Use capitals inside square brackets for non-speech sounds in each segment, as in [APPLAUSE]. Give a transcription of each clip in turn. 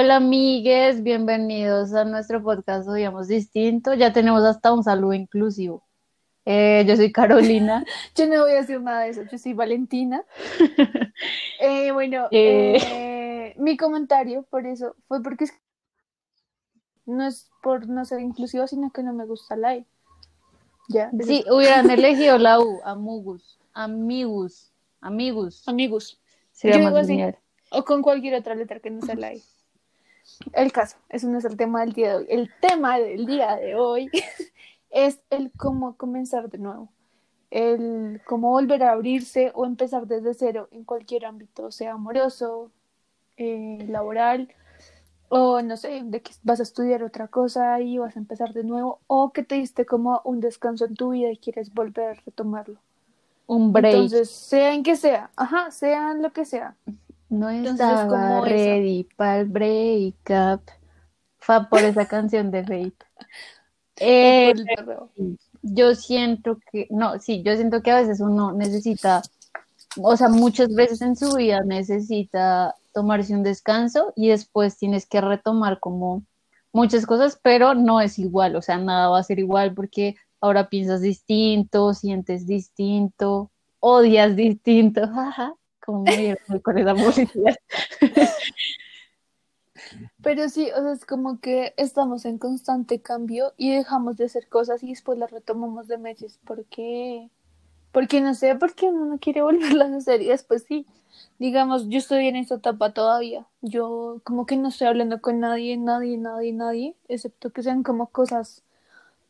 Hola amigues, bienvenidos a nuestro podcast Odiamos Distinto. Ya tenemos hasta un saludo inclusivo. Eh, yo soy Carolina. [LAUGHS] yo no voy a decir nada de eso, yo soy Valentina. [LAUGHS] Eh, bueno, Eh. mi comentario por eso fue porque es- no es por no ser inclusiva, sino que no me gusta la E. Ya, Sí, hubieran [LAUGHS] elegido la U, amugus, amigus, amigus. amigos. Sería Yo más digo así. O con cualquier otra letra que no sea la E. El caso, eso no es el tema del día de hoy. El tema del día de hoy [LAUGHS] es el cómo comenzar de nuevo. El cómo volver a abrirse o empezar desde cero en cualquier ámbito, sea amoroso, eh, laboral, o no sé, de que vas a estudiar otra cosa y vas a empezar de nuevo, o que te diste como un descanso en tu vida y quieres volver a retomarlo. Un break. Entonces, sea en que sea, ajá, sea en lo que sea. No entonces estaba como ready para el break up. Fa por esa canción de Fate. [LAUGHS] Eh, yo siento que, no, sí, yo siento que a veces uno necesita, o sea, muchas veces en su vida necesita tomarse un descanso y después tienes que retomar como muchas cosas, pero no es igual, o sea, nada va a ser igual porque ahora piensas distinto, sientes distinto, odias distinto, [LAUGHS] jaja, como muy con esa publicidad. [LAUGHS] Pero sí, o sea, es como que estamos en constante cambio y dejamos de hacer cosas y después las retomamos de meses. ¿Por qué? Porque no sé, porque uno no quiere [LAUGHS] volverlas a hacer y después sí. Digamos, yo estoy en esta etapa todavía. Yo como que no estoy hablando con nadie, nadie, nadie, nadie, excepto que sean como cosas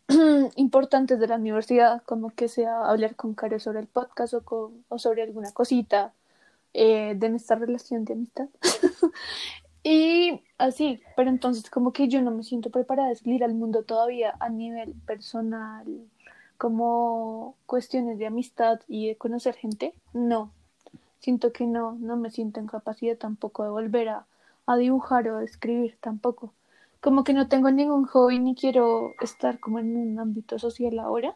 [CLEARS THROAT] importantes de la universidad, como que sea hablar con Caro sobre el podcast o, con, o sobre alguna cosita eh, de nuestra relación de amistad. [LAUGHS] Y así, pero entonces como que yo no me siento preparada de salir al mundo todavía a nivel personal, como cuestiones de amistad y de conocer gente. No, siento que no, no me siento en capacidad tampoco de volver a, a dibujar o a escribir tampoco. Como que no tengo ningún hobby ni quiero estar como en un ámbito social ahora,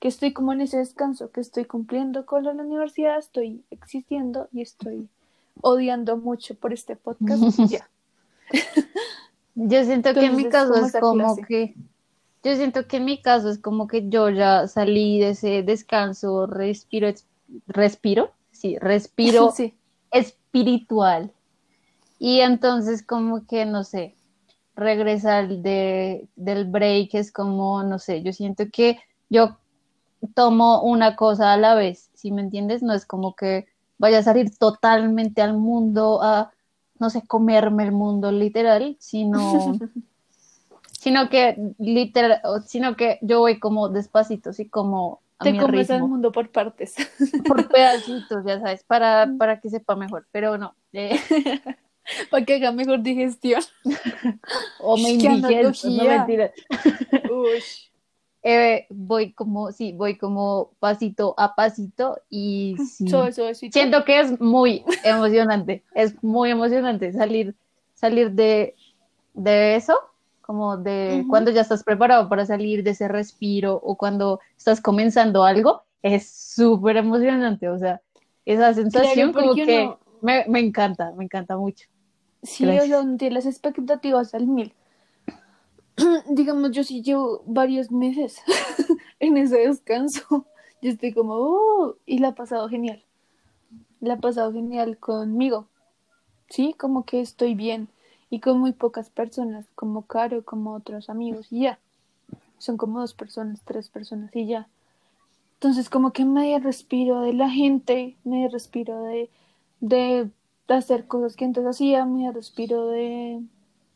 que estoy como en ese descanso, que estoy cumpliendo con la universidad, estoy existiendo y estoy odiando mucho por este podcast. [LAUGHS] ya. Yo siento que en mi caso es como clase. que, yo siento que en mi caso es como que yo ya salí de ese descanso, respiro, respiro, sí, respiro [LAUGHS] Sí. espiritual. Y entonces como que, no sé, regresar de, del break es como, no sé, yo siento que yo tomo una cosa a la vez, ¿sí me entiendes? No es como que vaya a salir totalmente al mundo a, no sé, comerme el mundo literal, sino, [LAUGHS] sino que literal, sino que yo voy como despacito, sí, como a Te mi comes el ritmo, mundo por partes. [LAUGHS] por pedacitos, ya sabes, para, para que sepa mejor, pero no, eh, [LAUGHS] Para que haga mejor digestión. o me ¡Qué indigestas, no mentiras. Uy. Eh, voy como, sí, voy como pasito a pasito y sí, siento que es muy emocionante, es muy emocionante salir, salir de, de eso, como de cuando ya estás preparado para salir de ese respiro o cuando estás comenzando algo, es súper emocionante, o sea, esa sensación Claro, como que me, me encanta, me encanta mucho. Sí, Gracias. o sea, las expectativas al mil. [CLEARS THROAT] Digamos, yo sí llevo varios meses [LAUGHS] en ese descanso. Yo estoy como, "Oh", y la ha pasado genial. La ha pasado genial conmigo. Sí, como que estoy bien. Y con muy pocas personas, como Caro, como otros amigos, y ya. Son como dos personas, tres personas, y ya. Entonces, como que medio respiro de la gente, medio respiro de, de hacer cosas que antes hacía, medio respiro de,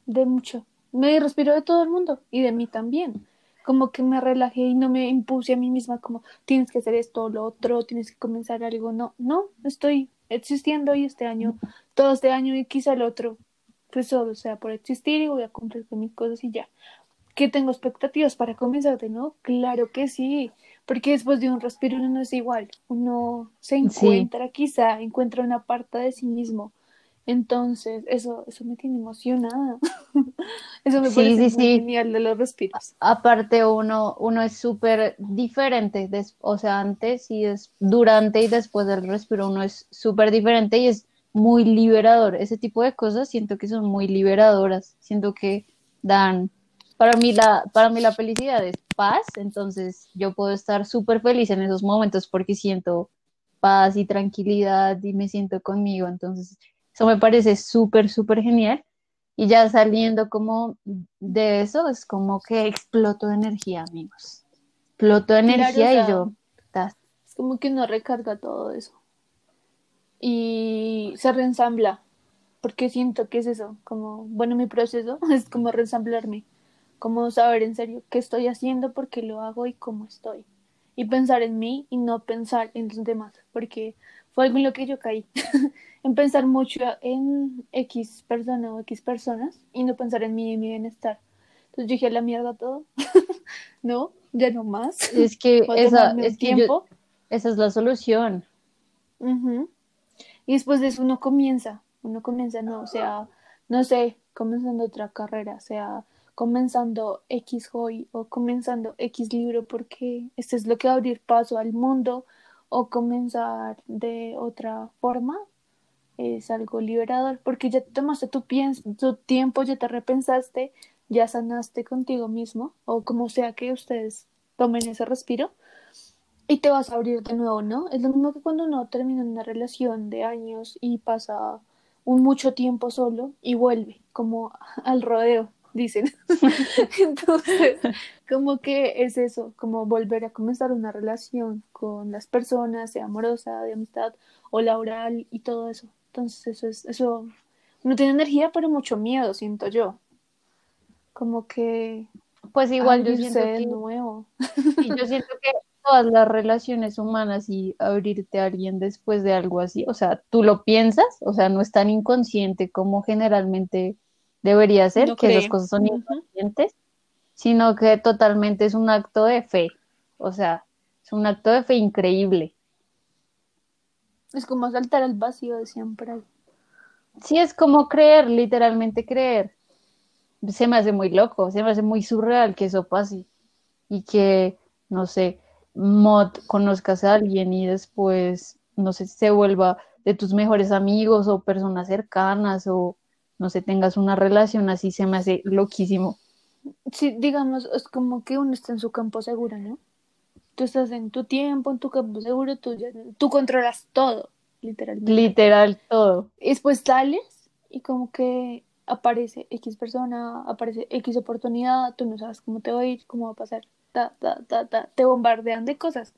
de mucho. Me respiro de todo el mundo y de mí también. Como que me relajé y no me impuse a mí misma como tienes que hacer esto o lo otro, tienes que comenzar algo. No, no, estoy existiendo y este año, todo este año y quizá el otro, pues solo sea por existir y voy a cumplir con mis cosas y ya. ¿Que tengo expectativas para comenzar de nuevo? Claro que sí, porque después de un respiro uno no es igual, uno se Sí. encuentra quizá, encuentra una parte de sí mismo. Entonces, eso, eso me tiene emocionada. [LAUGHS] Eso me Sí, parece sí, muy sí. genial de los respiros. Aparte uno, uno es súper diferente, des- o sea, antes y es durante y después del respiro uno es súper diferente y es muy liberador. Ese tipo de cosas siento que son muy liberadoras. Siento que dan, para mí la, para mí la felicidad es paz, entonces yo puedo estar súper feliz en esos momentos porque siento paz y tranquilidad y me siento conmigo. Entonces, eso me parece súper, súper genial. Y ya saliendo como de eso, es como que exploto de energía, amigos. Exploto de energía y yo... Es como que no recarga todo eso. Y se reensambla. Porque siento que es eso, como, bueno, mi proceso [LAUGHS] es como reensamblarme. Como saber en serio qué estoy haciendo, por qué lo hago y cómo estoy y pensar en mí y no pensar en los demás, porque fue algo en lo que yo caí, [LAUGHS] en pensar mucho en X persona o X personas y no pensar en mí y mi bienestar. Entonces yo dije, la mierda todo, [LAUGHS] no, ya no más. Es que, [LAUGHS] esa, es tiempo. esa es la solución. Y después de eso uno comienza, uno comienza, no, o sea, no sé, comenzando otra carrera, o sea, comenzando X hoy o comenzando X libro porque este es lo que va a abrir paso al mundo o comenzar de otra forma es algo liberador porque ya tomaste tu, tu tiempo, ya te repensaste, ya sanaste contigo mismo o como sea que ustedes tomen ese respiro y te vas a abrir de nuevo, ¿no? Es lo mismo que cuando uno termina una relación de años y pasa un mucho tiempo solo y vuelve como al rodeo dicen. [LAUGHS] [LAUGHS] Entonces, como que es eso, como volver a comenzar una relación con las personas, sea amorosa, de amistad o laboral y todo eso. Entonces, eso es, eso, no tiene energía, pero mucho miedo, siento yo. Como que, pues igual yo siento que, nuevo. yo siento que todas las relaciones humanas y abrirte a alguien después de algo así, o sea, tú lo piensas, o sea, no es tan inconsciente como generalmente debería ser, que esas cosas son inconscientes, sino que totalmente es un acto de fe. O sea, es un acto de fe increíble. Es como saltar al vacío de siempre. Sí, es como creer, literalmente creer. Se me hace muy loco, se me hace muy surreal que eso pase. Y que, no sé, Mod conozcas a alguien y después, no sé, se vuelva de tus mejores amigos o personas cercanas o no sé, tengas una relación así, se me hace loquísimo. Sí, digamos, es como que uno está en su campo seguro, ¿no? Tú estás en tu tiempo, en tu campo seguro, tú, tú controlas todo, literalmente. Literal todo. Y después sales y como que aparece X persona, aparece X oportunidad, tú no sabes cómo te va a ir, cómo va a pasar, ta, ta, ta, ta, te bombardean de cosas.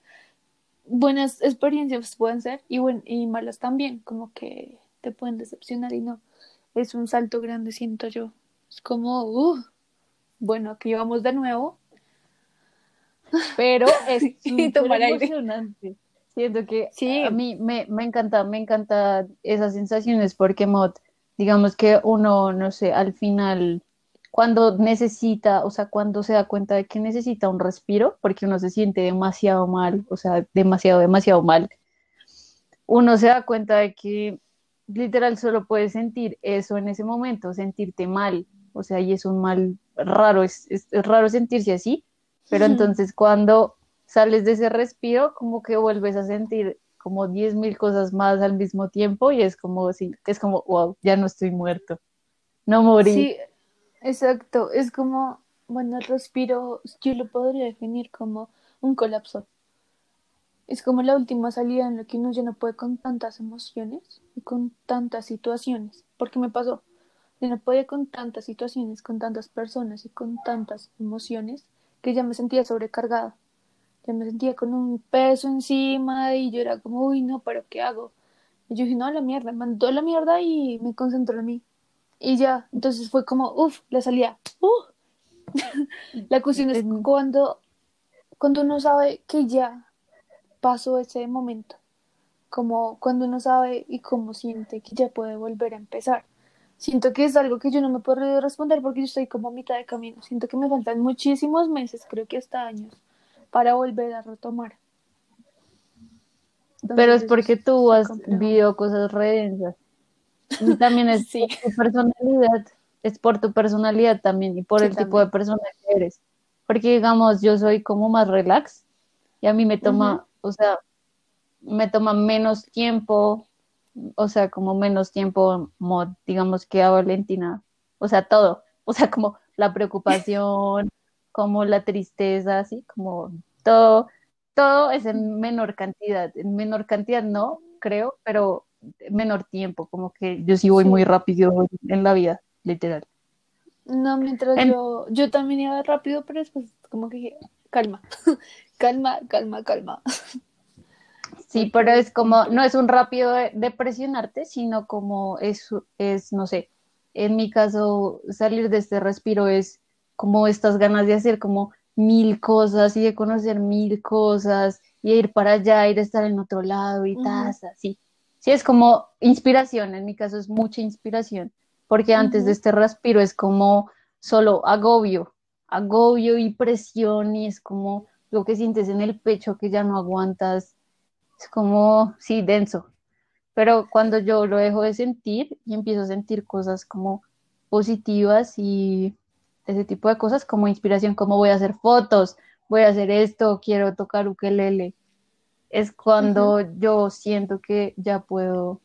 Buenas experiencias pueden ser y, buen, y malas también, como que te pueden decepcionar y no es un salto grande, siento yo. Es como, uh, bueno, aquí vamos de nuevo. Pero [LAUGHS] es súper emocionante. Siento que sí. a mí me, me encanta, me encanta esas sensaciones porque mod, digamos que uno, no sé, al final, cuando necesita, o sea, cuando se da cuenta de que necesita un respiro, porque uno se siente demasiado mal, o sea, demasiado, demasiado mal, uno se da cuenta de que literal solo puedes sentir eso en ese momento, sentirte mal, o sea, y es un mal raro, es, es, raro sentirse así, pero entonces cuando sales de ese respiro, como que vuelves a sentir como diez mil cosas más al mismo tiempo y es como, sí, es como, wow, ya no estoy muerto, no morí. Sí, exacto, es como, bueno, el respiro, yo lo podría definir como un colapso es como la última salida en la que uno ya no puede con tantas emociones y con tantas situaciones. Porque me pasó, ya no podía con tantas situaciones, con tantas personas y con tantas emociones que ya me sentía sobrecargada. Ya me sentía con un peso encima y yo era como, uy, no, pero ¿qué hago? Y yo dije, no, la mierda, mandó la mierda y me concentró en mí. Y ya, entonces fue como, uff, la salida. Uh. [LAUGHS] la cuestión es cuando, cuando uno sabe que ya pasó ese momento, como cuando uno sabe y cómo siente que ya puede volver a empezar. Siento que es algo que yo no me puedo responder porque yo estoy como a mitad de camino. Siento que me faltan muchísimos meses, creo que hasta años, para volver a retomar. Pero es porque tú has vivido cosas redensas. Y también es [LAUGHS] sí. tu personalidad, es por tu personalidad también y por el tipo de persona que eres. Porque digamos, yo soy como más relax y a mí me toma o sea, me toma menos tiempo o sea, como menos tiempo, digamos que a Valentina, o sea, todo, o sea, como la preocupación, [LAUGHS] como la tristeza, así, como todo, todo es en menor cantidad, en menor cantidad no, creo, pero menor tiempo, como que yo sí voy muy rápido en la vida, literal. No, mientras yo, yo también iba rápido, pero después como que dije, calma, [LAUGHS] calma, calma, calma. Sí, pero es como, no es un rápido de, presionarte, sino como es, es, no sé, en mi caso, salir de este respiro es como estas ganas de hacer como mil cosas y de conocer mil cosas y ir para allá, ir a estar en otro lado y tal, así. Sí, es como inspiración, en mi caso es mucha inspiración porque antes de este respiro es como solo agobio, agobio y presión y es como lo que sientes en el pecho que ya no aguantas, es como, sí, denso. Pero cuando yo lo dejo de sentir y empiezo a sentir cosas como positivas y ese tipo de cosas como inspiración, como voy a hacer fotos, voy a hacer esto, quiero tocar ukelele, es cuando yo siento que ya puedo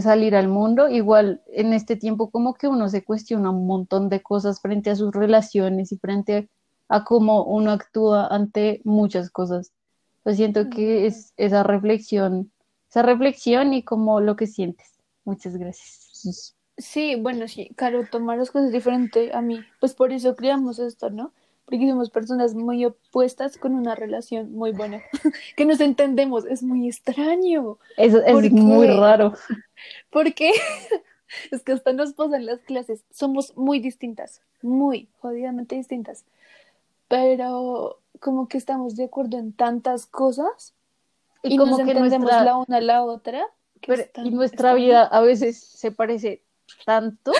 salir al mundo. Igual en este tiempo como que uno se cuestiona un montón de cosas frente a sus relaciones y frente a cómo uno actúa ante muchas cosas. Yo siento que es esa reflexión, esa reflexión y como lo que sientes. Muchas gracias. Sí, bueno, sí, claro, tomar las cosas diferente a mí. Pues por eso creamos esto, ¿no? porque somos personas muy opuestas con una relación muy buena, [LAUGHS] que nos entendemos, es muy extraño. Es, es muy raro. Porque [LAUGHS] es que hasta nos pasan las clases, somos muy distintas, muy jodidamente distintas, pero como que estamos de acuerdo en tantas cosas y, como nos que entendemos la una a la otra. y nuestra vida a veces se parece tanto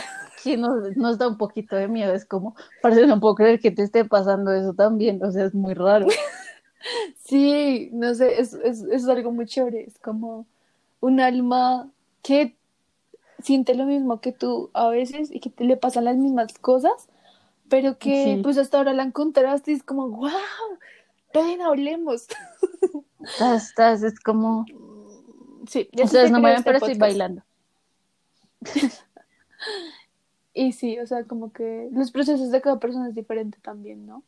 que nos, da un poquito de miedo. Es como, parece no puedo creer que te esté pasando eso también. O sea, es muy raro. [LAUGHS] Sí, no sé, es, es, es algo muy chévere. Es como un alma que siente lo mismo que tú a veces y que te le pasan las mismas cosas, pero que pues hasta ahora la encontraste y es como, wow, ven, hablemos. [LAUGHS] Estás, estás, es como... Sí, ya no me ven, pero estoy bailando. [LAUGHS] Y sí, o sea, como que los procesos de cada persona es diferente también, ¿no?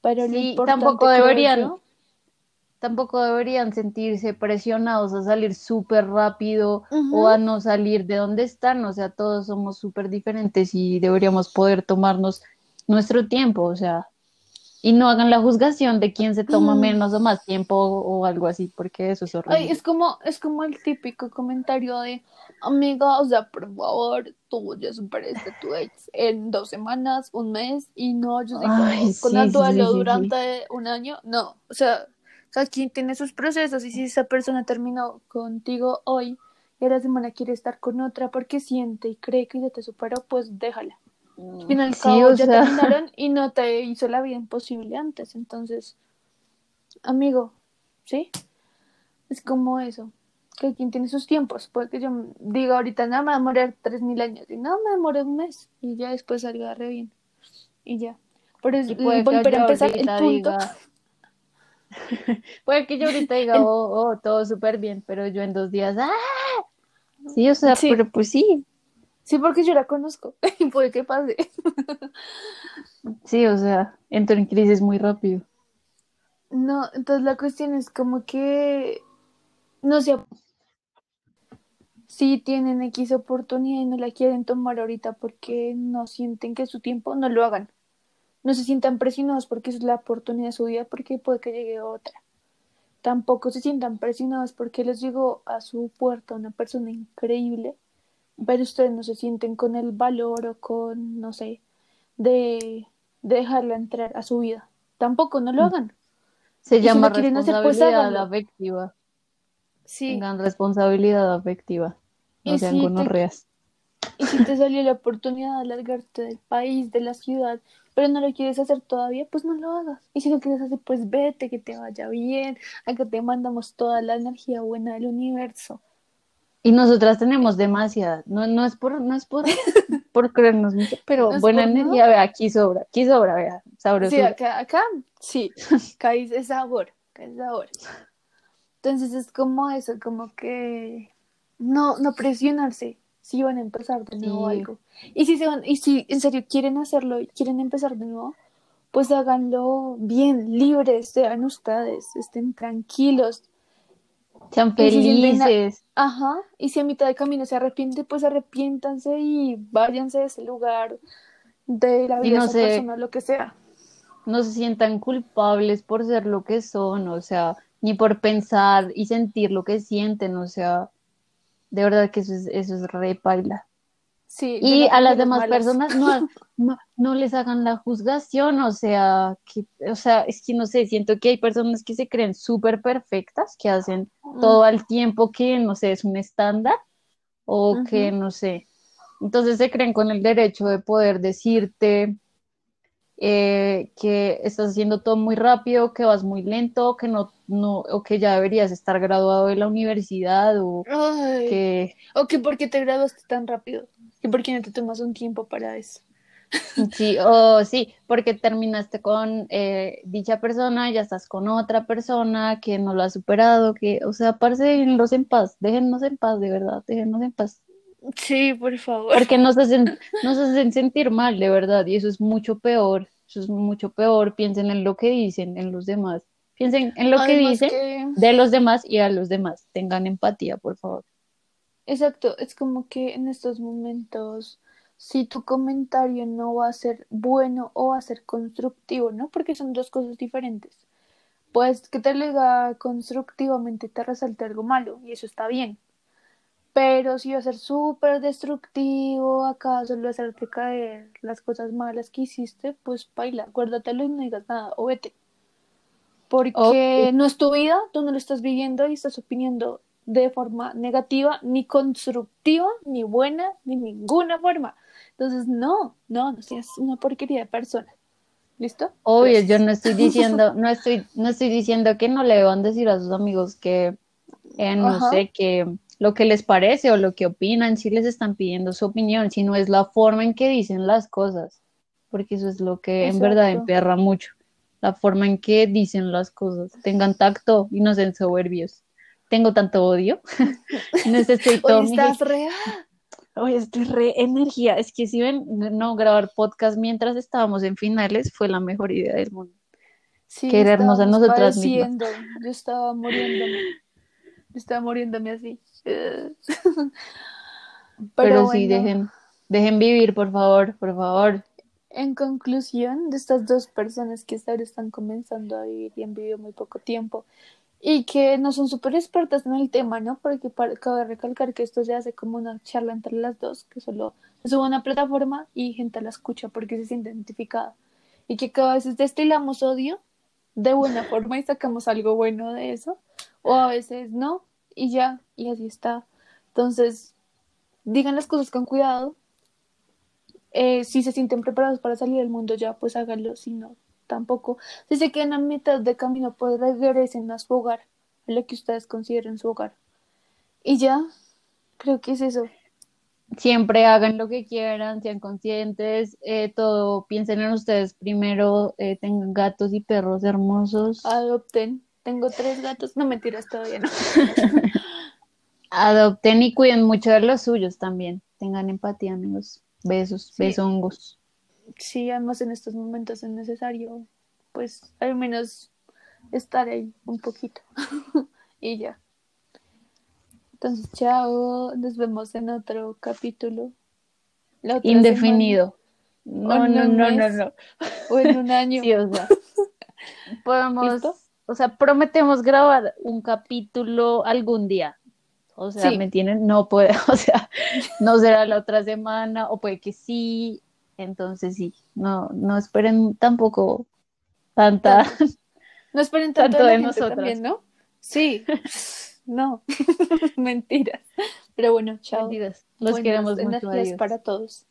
Pero sí, tampoco deberían, tampoco deberían sentirse presionados a salir súper rápido o a no salir de donde están, o sea, todos somos súper diferentes y deberíamos poder tomarnos nuestro tiempo, o sea, y no hagan la juzgación de quién se toma menos o más tiempo o, algo así, porque eso es horrible. es como, es como el típico comentario de, amiga, o sea, por favor, tú ya superaste tu ex en dos semanas, un mes, y no, yo digo, con el duelo durante un año, no, o sea, cada quien tiene sus procesos, y si esa persona terminó contigo hoy, y a la semana quiere estar con otra porque siente y cree que ya te superó, pues déjala. Al final ya terminaron y no te hizo la vida imposible antes. Entonces, amigo, ¿sí? Es como eso. Que quien tiene sus tiempos. Puede que yo diga ahorita, no, me va a morir tres mil años. Y no, me demoré un mes. Y ya después salga re bien. Y ya. Por eso, volver a empezar el punto. [LAUGHS] puede que yo ahorita diga, oh, oh todo súper bien, pero yo en dos días, ¡ah! Sí, o sea, pero pues sí, Sí, porque yo la conozco. [LAUGHS] Puede que pase. sí, o sea, entro en crisis muy rápido. No, entonces la cuestión es como que no sé si tienen X oportunidad y no la quieren tomar ahorita porque no sienten que es su tiempo, no lo hagan. No se sientan presionados porque es la oportunidad de su vida, porque puede que llegue otra. Tampoco se sientan presionados porque les llegó a su puerta una persona increíble pero ustedes no se sienten con el valor o con, no sé, de, dejarla entrar a su vida. Tampoco, no lo mm. hagan. Se llama pues, responsabilidad afectiva. Sí. Tengan responsabilidad afectiva. No sean gonorreas. Y si te salió la oportunidad de alargarte del país, de la ciudad, pero no lo quieres hacer todavía, pues no lo hagas. Y si lo quieres hacer, pues vete, que te vaya bien. Acá te mandamos toda la energía buena del universo. Y nosotras tenemos demasiada, no, no es por, no es por, [LAUGHS] por creernos mucho, pero buena energía, vea, aquí sobra, aquí sobra, vea, sabroso. Sí, acá, acá, sí, acá es sabor, acá es sabor. Entonces es como eso, como que no, no presionarse si van a empezar de nuevo Sí. algo. Y si se van, y si en serio quieren hacerlo y quieren empezar de nuevo, pues háganlo bien, libres, sean ustedes, estén tranquilos. Sean si felices. Ajá, y si a mitad de camino se arrepiente, pues arrepiéntanse y váyanse de ese lugar, de la vida no de esa sé- persona, lo que sea. no se sientan culpables por ser lo que son, o sea, ni por pensar y sentir lo que sienten, o sea, de verdad que eso es, eso es re paila. Sí, Y a las demás malas. personas no, [LAUGHS] no, no les hagan la juzgación, o sea, que, o sea, es que no sé, siento que hay personas que se creen súper perfectas, que hacen todo al tiempo que, no sé, es un estándar, o que, no sé, entonces se creen con el derecho de poder decirte eh, que estás haciendo todo muy rápido, que vas muy lento, que no, no, o que ya deberías estar graduado de la universidad, o Ay, que O que por qué te graduaste tan rápido, que por qué no te tomas un tiempo para eso. Sí, [LAUGHS] o sí, porque terminaste con eh, dicha persona, ya estás con otra persona que no lo ha superado, que, o sea, déjenlos en paz, déjennos en paz, de verdad, déjennos en paz, Sí, por favor. porque nos hacen, nos hacen sentir mal, de verdad, y eso es mucho peor, eso es mucho peor, piensen en lo que dicen, en los demás, piensen en lo que dicen que- de los demás y a los demás, tengan empatía, por favor. Exacto, es como que en estos momentos, si tu comentario no va a ser bueno o va a ser constructivo, ¿no? Porque son dos cosas diferentes. Pues que te lo diga constructivamente te resalte algo malo y eso está bien. Pero si va a ser súper destructivo, acá solo hacerte caer las cosas malas que hiciste, pues baila, acuérdatelo y no digas nada, o vete. Porque no es tu vida, tú no lo estás viviendo y estás opinando de forma negativa, ni constructiva, ni buena, ni ninguna forma. Entonces, no, no, no seas una porquería de persona. ¿Listo? Obvio, Gracias. yo no estoy diciendo, [LAUGHS] no estoy, no estoy diciendo que no le deban decir a sus amigos que, eh, no Ajá. sé, que lo que les parece o lo que opinan, si les están pidiendo su opinión, sino es la forma en que dicen las cosas, porque eso es lo que en verdad emperra mucho, la forma en que dicen las cosas. Tengan tacto y no sean soberbios. Tengo tanto odio. Necesito Hoy mi estás re... Hoy estoy re energía. Es que si ven, no grabar podcast mientras estábamos en finales fue la mejor idea del mundo. Sí, Querernos a nosotras mismas. Yo estaba muriéndome. Yo estaba muriéndome así. [LAUGHS] Pero, Pero, sí, dejen, dejen vivir, por favor, por favor. en conclusión, de estas dos personas que ahora están comenzando a vivir y han vivido muy poco tiempo y que no son súper expertas en el tema, ¿no? Porque para, cabe recalcar que esto se hace como una charla entre las dos, que solo se sube a una plataforma y gente la escucha porque se siente identificada. Y que cada vez destilamos odio de buena [LAUGHS] forma y sacamos algo bueno de eso, o a veces no, y ya, y así está. Entonces, digan las cosas con cuidado. Eh, si se sienten preparados para salir del mundo ya, pues háganlo, si no, tampoco. Si se quedan a mitad de camino, pues regresen a su hogar, a lo que ustedes consideren su hogar. Y ya, creo que es eso. Siempre hagan lo que quieran, sean conscientes, eh, todo, piensen en ustedes primero, eh, tengan gatos y perros hermosos, Adopten. Tengo tres gatos, no mentiras todavía no. [LAUGHS] adopten y cuiden mucho de los suyos también. Tengan empatía, amigos. Besos, Sí. besongos. Sí, además en estos momentos es necesario, pues al menos estar ahí un poquito. [LAUGHS] y ya. Entonces, chao, nos vemos en otro capítulo. Indefinido. No, no, no, no, no. o en un [LAUGHS] año. Sí, o sea, [LAUGHS] podemos, o sea, prometemos grabar un capítulo algún día. O sea. ¿me entienden? No puede, o sea, no será la otra semana, o puede que sí. Entonces sí, no, no esperen tampoco tanta. [LAUGHS] No esperen tanto, Tanto de de también, ¿no? Sí. [LAUGHS] no. [LAUGHS] Mentiras. Pero bueno, chao. Mentiras. Los Buenas queremos mucho. para todos.